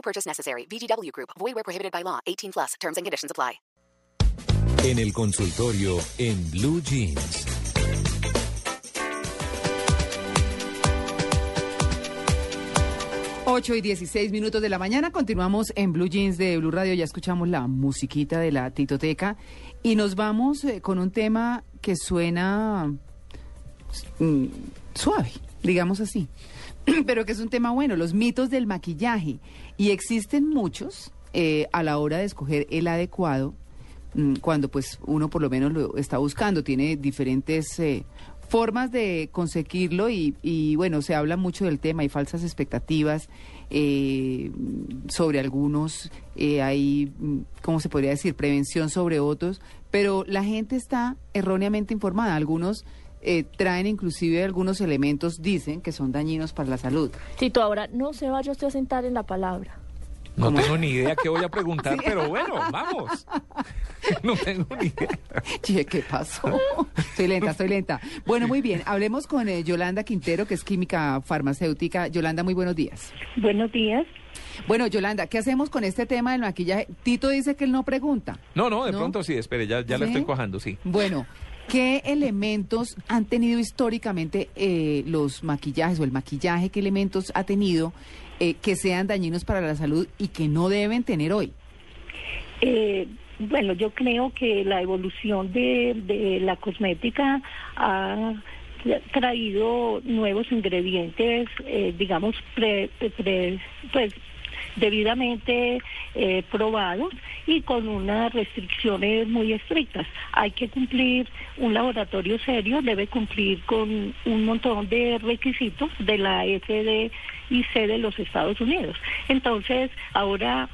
No purchase necessary. VGW Group. Void where prohibited by law. 18 plus. Terms and conditions apply. En el consultorio en Blue Jeans. Ocho y 16 minutos de la mañana. Continuamos en Blue Jeans de Blue Radio. Ya escuchamos la musiquita de la titoteca. Y nos vamos eh, con un tema que suena mm, suave, digamos así. Pero que es un tema bueno, los mitos del maquillaje. Y existen muchos eh, a la hora de escoger el adecuado mm, cuando pues uno por lo menos lo está buscando. Tiene diferentes eh, formas de conseguirlo y, y, bueno, se habla mucho del tema, hay falsas expectativas eh, sobre algunos, eh, hay, mm, ¿cómo se podría decir?, prevención sobre otros, pero la gente está erróneamente informada. Algunos eh, traen inclusive algunos elementos, dicen que son dañinos para la salud. Tito, ahora no se vaya usted a sentar en la palabra. No tengo ni idea qué voy a preguntar, pero bueno, vamos. No tengo ni idea. Che, ¿qué pasó? Estoy lenta, estoy lenta. Bueno, muy bien. Hablemos con eh, Yolanda Quintero, que es química farmacéutica. Yolanda, muy buenos días. Buenos días. Bueno, Yolanda, ¿qué hacemos con este tema del maquillaje? Tito dice que él no pregunta. No, no, de ¿No? pronto sí, espere, ya, ya la estoy cojando, sí. Bueno, ¿qué elementos han tenido históricamente eh, los maquillajes o el maquillaje? ¿Qué elementos ha tenido eh, que sean dañinos para la salud y que no deben tener hoy? Eh, bueno, yo creo que la evolución de, de la cosmética ha traído nuevos ingredientes, eh, digamos, pre- pre- pues debidamente eh, probados y con unas restricciones muy estrictas. Hay que cumplir, un laboratorio serio debe cumplir con un montón de requisitos de la FDIC de los Estados Unidos. Entonces, ahora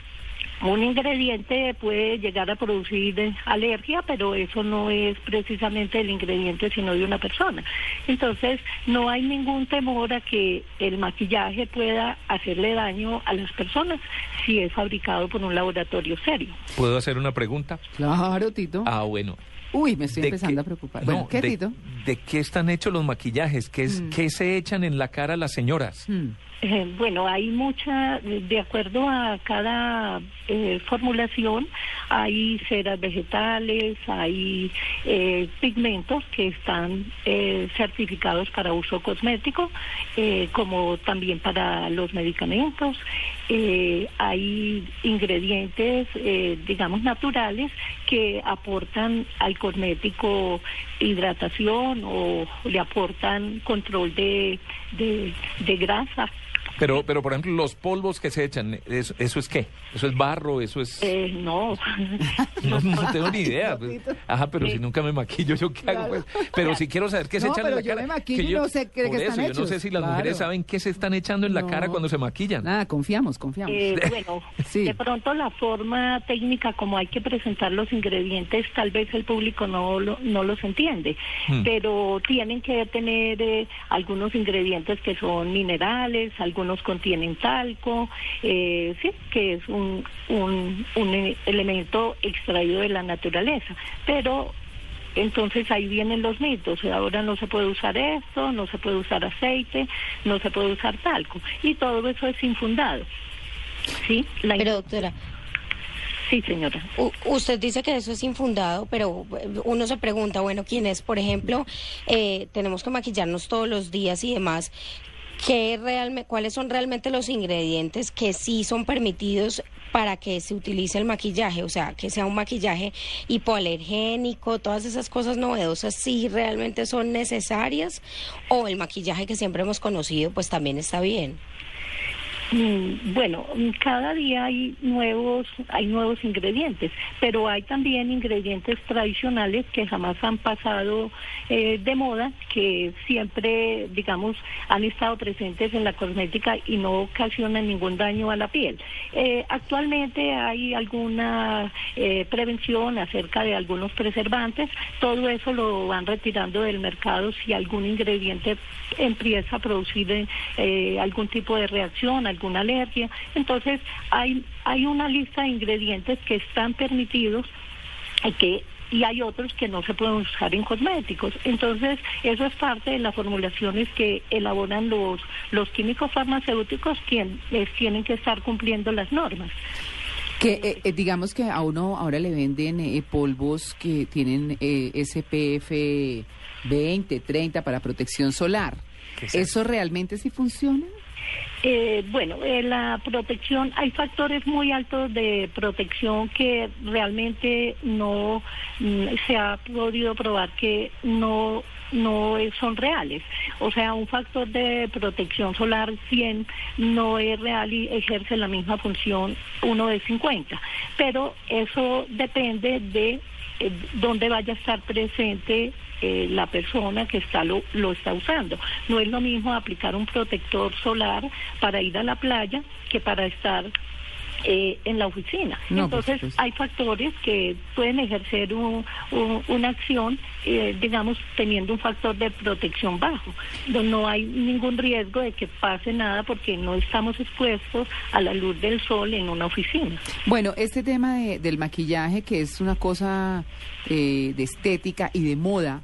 un ingrediente puede llegar a producir alergia, pero eso no es precisamente el ingrediente, sino de una persona. Entonces, no hay ningún temor a que el maquillaje pueda hacerle daño a las personas si es fabricado por un laboratorio serio. ¿Puedo hacer una pregunta? Claro, Tito. Ah, bueno. Uy, me estoy ¿De empezando qué- a preocupar. No, bueno, ¿qué, de, Tito? ¿De qué están hechos los maquillajes? ¿Qué, es, Mm. ¿Qué se echan en la cara las señoras? Hmm. Eh, bueno, hay mucha, de acuerdo a cada eh, formulación, hay ceras vegetales, hay eh, pigmentos que están eh, certificados para uso cosmético, eh, como también para los medicamentos. Eh, hay ingredientes, eh, digamos, naturales que aportan al cosmético hidratación o le aportan control de, de, de grasa. Pero, pero por ejemplo, los polvos que se echan, ¿eso, eso es qué? ¿Eso es barro? ¿Eso es...? Eh, no. No, no tengo ni idea. pues. Ajá, pero Sí. si nunca me maquillo, ¿yo qué hago? pues? Pero si quiero saber qué se No, echan pero en la yo cara. me maquillo que y no sé de qué por están eso, yo no sé si las Claro. mujeres saben qué se están echando en la No. cara cuando se maquillan. Nada, confiamos, confiamos. Eh, bueno, Sí. de pronto la forma técnica como hay que presentar los ingredientes, tal vez el público no, lo- no los entiende, Hmm. pero tienen que tener eh, algunos ingredientes que son minerales, algunos contienen talco, eh, sí, que es un, un, un eh, elemento extraído de la naturaleza, pero entonces ahí vienen los mitos. Ahora no se puede usar esto, no se puede usar aceite, no se puede usar talco. Y todo eso es infundado. ¿Sí? La Pero doctora, Sí, señora. u- usted dice que eso es infundado, pero eh, uno se pregunta, bueno, ¿quién es? Por ejemplo, eh, tenemos que maquillarnos todos los días y demás. ¿Qué realme- ¿Cuáles son realmente los ingredientes que sí son permitidos para que se utilice el maquillaje? O sea, que sea un maquillaje hipoalergénico, todas esas cosas novedosas, ¿sí realmente son necesarias? ¿O el maquillaje que siempre hemos conocido, pues también está bien? Mm, Bueno, cada día hay nuevos, hay nuevos ingredientes, pero hay también ingredientes tradicionales que jamás han pasado eh, de moda, que siempre, digamos, han estado presentes en la cosmética y no ocasionan ningún daño a la piel. Eh, actualmente hay alguna eh, prevención acerca de algunos preservantes, todo eso lo van retirando del mercado si algún ingrediente empieza a producir eh, algún tipo de reacción, alguna alergia. Entonces, hay, hay una lista de ingredientes que están permitidos y que y hay otros que no se pueden usar en cosméticos. Entonces, eso es parte de las formulaciones que elaboran los, los químicos farmacéuticos, quienes tienen que estar cumpliendo las normas. Que eh, eh, digamos que a uno ahora le venden eh, polvos que tienen eh, SPF 20, 30 para protección solar. ¿Qué es ¿Eso realmente sí funciona? Eh, bueno, eh, la protección, hay factores muy altos de protección que realmente no mm, se ha podido probar que no no son reales. O sea, un factor de protección solar 100 no es real y ejerce la misma función uno de 50. Pero eso depende de eh, dónde vaya a estar presente eh, la persona que está lo, lo está usando. No es lo mismo aplicar un protector solar para ir a la playa que para estar eh, en la oficina. No, Entonces hay factores que pueden ejercer un- un- una acción, eh, digamos, teniendo un factor de protección bajo. No hay ningún riesgo de que pase nada porque no estamos expuestos a la luz del sol en una oficina. Bueno, este tema de- del maquillaje, que es una cosa eh, de estética y de moda,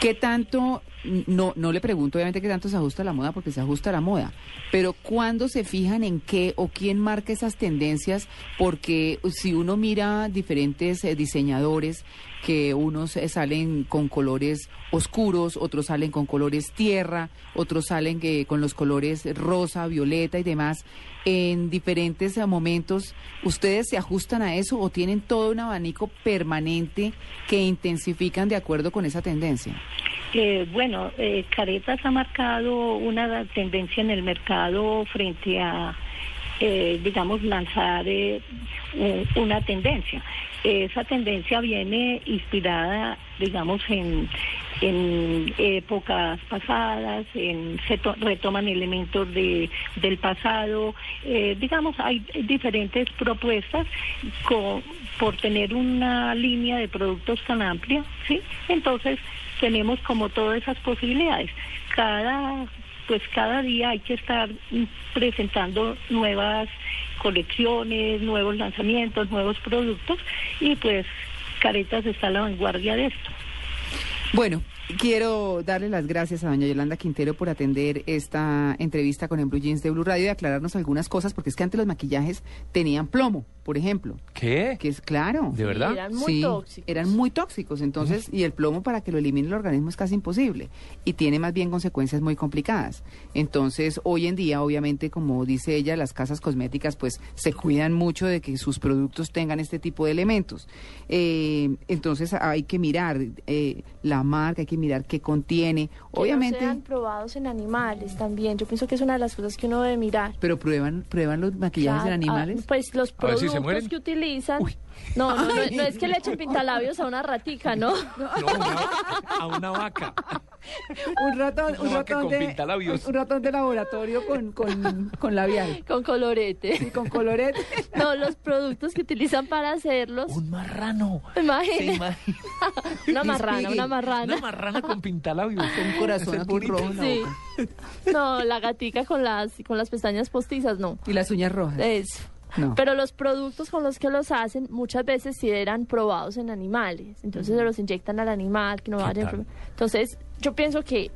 ¿qué tanto, no, no le pregunto obviamente qué tanto se ajusta a la moda, porque se ajusta a la moda, pero cuándo se fijan en qué o quién marca esas tendencias? Porque si uno mira diferentes eh, diseñadores, que unos eh, salen con colores oscuros, otros salen con colores tierra, otros salen que, con los colores rosa, violeta y demás. En diferentes eh, momentos, ¿ustedes se ajustan a eso o tienen todo un abanico permanente que intensifican de acuerdo con esa tendencia? Eh, bueno, eh, Caretas ha marcado una tendencia en el mercado frente a, eh, digamos, lanzar eh, un- una tendencia. Esa tendencia viene inspirada, digamos, en, en épocas pasadas, en, se to- retoman elementos de, del pasado, eh, digamos, hay diferentes propuestas con- por tener una línea de productos tan amplia, ¿sí? Entonces, tenemos como todas esas posibilidades. Cada pues cada día hay que estar presentando nuevas colecciones, nuevos lanzamientos, nuevos productos y pues Caretas está a la vanguardia de esto. Bueno, quiero darle las gracias a doña Yolanda Quintero por atender esta entrevista con el Blue Jeans de Blue Radio y aclararnos algunas cosas, porque es que antes los maquillajes tenían plomo, por ejemplo. ¿Qué? Que es claro. ¿De verdad? eran muy Sí, tóxicos. Eran muy tóxicos, entonces, y el plomo para que lo elimine el organismo es casi imposible y tiene más bien consecuencias muy complicadas. Entonces, hoy en día, obviamente, como dice ella, las casas cosméticas pues se cuidan mucho de que sus productos tengan este tipo de elementos. Eh, entonces, hay que mirar eh, la marca, hay que mirar qué contiene. Que Obviamente, no sean probados en animales también. Yo pienso que es una de las cosas que uno debe mirar. pero prueban, prueban los maquillajes en Claro, animales. ah, pues los A si productos mueren. que utilizan. No, no, no, no es que le echen pintalabios a una ratica, ¿no? No, una- a una vaca. un ratón, vaca con pintalabios. un ratón de laboratorio con, con, con labial. Con colorete. Y con colorete. No, los productos que utilizan para hacerlos. Un marrano. ¿Se Imagina. imagina? Una marrana, una marrana. Una marrana con pintalabios. Un corazón Ese aquí bonito. rojo Sí. No, la gatica con las con las pestañas postizas, no. Y las uñas rojas. Eso. No. Pero los productos con los que los hacen muchas veces sí eran probados en animales. Entonces se los inyectan al animal, que no. Entonces, yo pienso que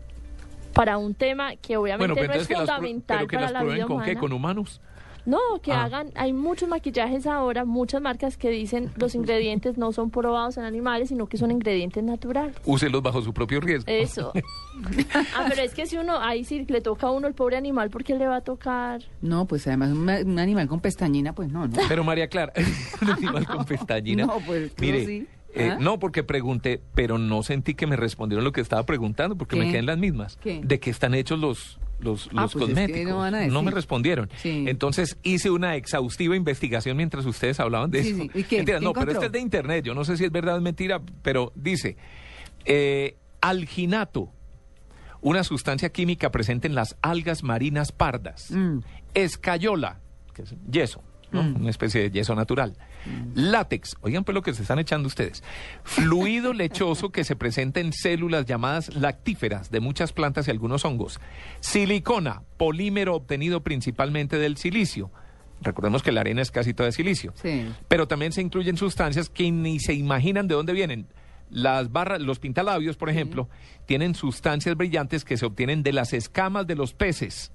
para un tema que obviamente Bueno, no es las, fundamental pero que para las la prueben vida con humana. qué, con humanos. No, que Ah. hagan, hay muchos maquillajes ahora, muchas marcas que dicen los ingredientes no son probados en animales, sino que son ingredientes naturales. Úselos bajo su propio riesgo. Eso. ah, pero es que si uno, ahí sí le toca a uno el pobre animal, porque le va a tocar? No, pues además un, ma- un animal con pestañina, pues no, ¿no? Pero María Clara, un animal con pestañina. No, pues, Mire, sí. Eh, ¿Ah? no, porque pregunté, pero no sentí que me respondieron lo que estaba preguntando, porque ¿Qué? me quedé en las mismas. ¿Qué? ¿De qué están hechos los, los, Ah, los pues es que cosméticos. no van a me respondieron. Sí. Entonces hice una exhaustiva investigación mientras ustedes hablaban de Sí, eso. sí. ¿Y qué? Mentira, ¿Qué no, pero este es de internet. Yo no sé si es verdad o es mentira, pero dice, eh, alginato, una sustancia química presente en las algas marinas pardas. Mm. Escayola, que es yeso, ¿no? Mm. una especie de yeso natural. Látex, oigan pues lo que se están echando ustedes. Fluido lechoso que se presenta en células llamadas lactíferas de muchas plantas y algunos hongos. Silicona, polímero obtenido principalmente del silicio. Recordemos que la arena es casi toda de silicio. Sí. Pero también se incluyen sustancias que ni se imaginan de dónde vienen. Las barras, los pintalabios, por ejemplo, tienen sustancias brillantes que se obtienen de las escamas de los peces.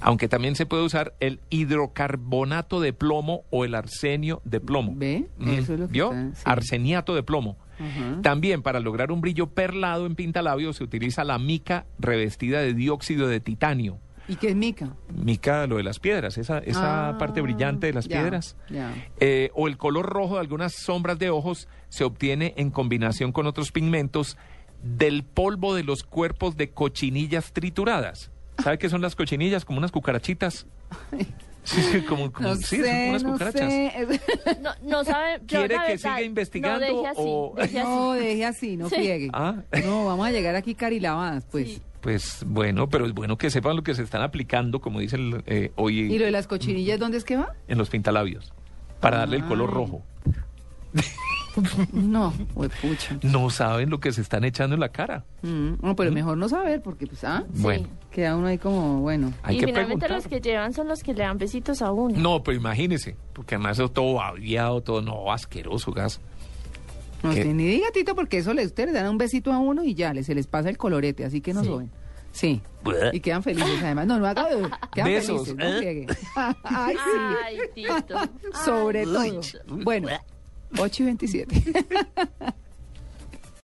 Aunque también se puede usar el hidrocarbonato de plomo o el arsenio de plomo. ¿Ve? Mm, Eso es lo que ¿Vio? está- sí. Arseniato de plomo. También para lograr un brillo perlado en pintalabios se utiliza la mica revestida de dióxido de titanio. ¿Y qué es mica? Mica, lo de las piedras, esa, esa Ah, parte brillante de las piedras. Eh, o el color rojo de algunas sombras de ojos se obtiene en combinación con otros pigmentos del polvo de los cuerpos de cochinillas trituradas. ¿Sabe qué son las cochinillas? Como unas cucarachitas. Sí, sí, como, como- No sí, son sé, unas no cucarachas. sé. No, no sabe. yo, ¿Quiere que verdad, siga investigando No, deje así, o- deje así. No, deje así, no Sí. Ah. No, vamos a llegar aquí carilavadas, pues. Sí. Pues bueno, pero es bueno que sepan lo que se están aplicando, como dice el, eh, hoy ¿Y lo de las cochinillas dónde es que va? en los pintalabios, para darle el color Ay. rojo. No, pues pucha. No saben lo que se están echando en la cara. Mm, no, pero mejor no saber, porque pues, ah, Bueno, queda uno ahí como, bueno. hay y que finalmente preguntar. los que llevan son los que le dan besitos a uno. No, pero imagínese, porque además es todo babiado, todo no asqueroso, gas. No ¿Qué? sé, ni diga Tito, porque eso le, ustedes le dan un besito a uno y ya, le, se les pasa el colorete, así que no Sí. soben. Sí. Y quedan felices, además. No, no haga. Quedan Besos, felices, no ¿eh? friegue. Ay, sí. Ay, Tito. Sobre Ay, todo. Bueno, 8 y 27.